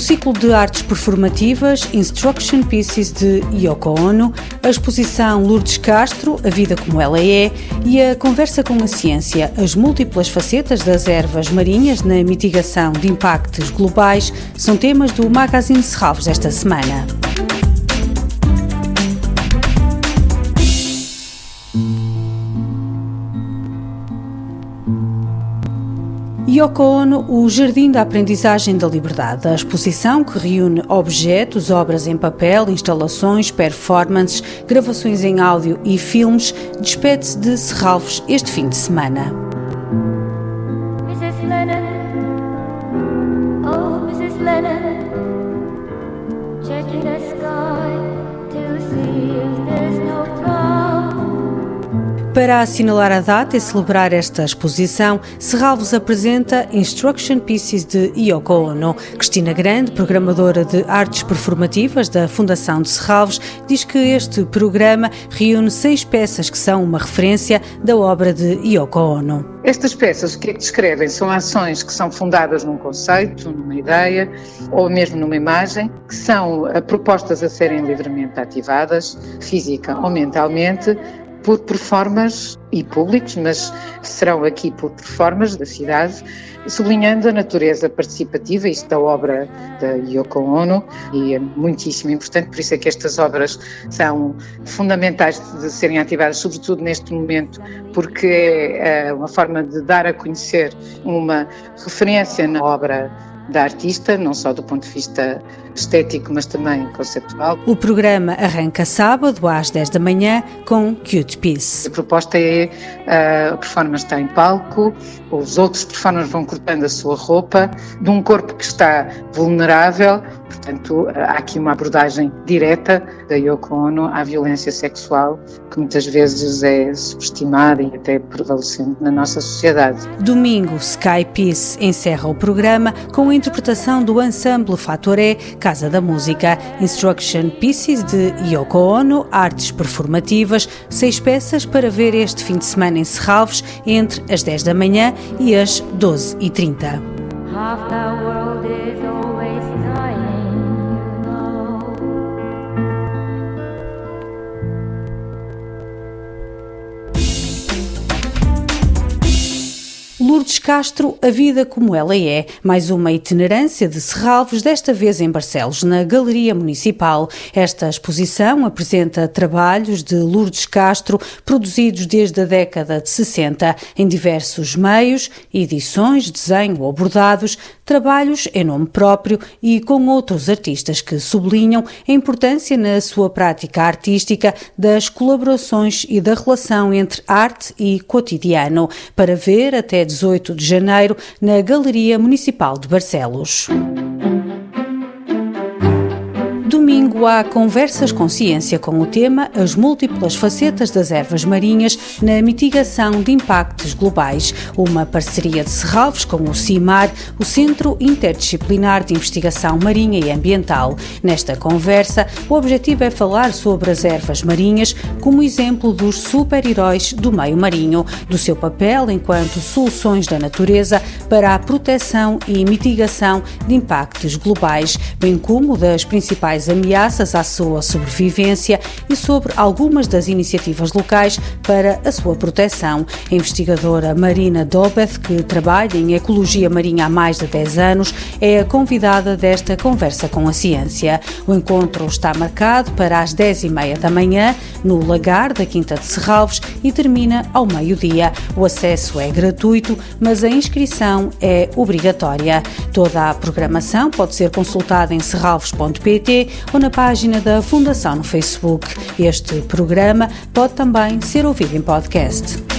ciclo de artes performativas Instruction Pieces de Yoko Ono, a exposição Lourdes Castro, A Vida Como Ela É e a conversa com a ciência, as múltiplas facetas das ervas marinhas na mitigação de impactos globais são temas do Magazine Serralves esta semana. Yoko Ono, o Jardim da Aprendizagem da Liberdade, a exposição que reúne objetos, obras em papel, instalações, performances, gravações em áudio e filmes, despede-se de Serralves este fim de semana. Para assinalar a data e celebrar esta exposição, Serralvos apresenta Instruction Pieces de Yoko Ono. Cristina Grande, programadora de artes performativas da Fundação de Serralvos, diz que este programa reúne seis peças que são uma referência da obra de Yoko Ono. Estas peças, o que é que descrevem? São ações que são fundadas num conceito, numa ideia ou mesmo numa imagem, que são eh, propostas a serem livremente ativadas, física ou mentalmente, por performers e públicos, mas serão aqui por performers da cidade, sublinhando a natureza participativa, isto da obra da Yoko Ono, e é muitíssimo importante, por isso é que estas obras são fundamentais de serem ativadas, sobretudo neste momento, porque é, é uma forma de dar a conhecer uma referência na obra da artista, não só do ponto de vista estético, mas também conceptual. O programa arranca sábado às 10 da manhã com Cute Piece. A proposta é a performance está em palco, os outros performers vão cortando a sua roupa de um corpo que está vulnerável, portanto há aqui uma abordagem direta da Yoko Ono à violência sexual que muitas vezes é subestimada e até prevalecente na nossa sociedade. Domingo, Sky Peace encerra o programa com a interpretação do ensemble Fatoré Casa da Música, Instruction Pieces de Yoko Ono, artes performativas, seis peças para ver este fim de semana em Serralves entre as 10 da manhã e as 12h30. Lourdes Castro, A Vida Como Ela É, mais uma itinerância de Serralvos, desta vez em Barcelos, na Galeria Municipal. Esta exposição apresenta trabalhos de Lourdes Castro, produzidos desde a década de 60, em diversos meios, edições, desenho ou bordados, trabalhos em nome próprio e com outros artistas que sublinham a importância na sua prática artística das colaborações e da relação entre arte e cotidiano, para ver até 18 18 de janeiro na Galeria Municipal de Barcelos domingo há conversas com ciência com o tema As múltiplas facetas das ervas marinhas na mitigação de impactos globais, uma parceria de Serralves com o CIMAR, o Centro Interdisciplinar de Investigação Marinha e Ambiental. Nesta conversa, o objetivo é falar sobre as ervas marinhas como exemplo dos super-heróis do meio marinho, do seu papel enquanto soluções da natureza para a proteção e mitigação de impactos globais, bem como das principais ameaças à sua sobrevivência e sobre algumas das iniciativas locais para a sua proteção. A investigadora Marina Dobeth, que trabalha em ecologia marinha há mais de 10 anos, é a convidada desta conversa com a ciência. O encontro está marcado para as 10 e meia da manhã no Lagar da Quinta de Serralves e termina ao meio-dia. O acesso é gratuito, mas a inscrição é obrigatória. Toda a programação pode ser consultada em serralves.pt ou na página da Fundação no Facebook. Este programa pode também ser ouvido em podcast.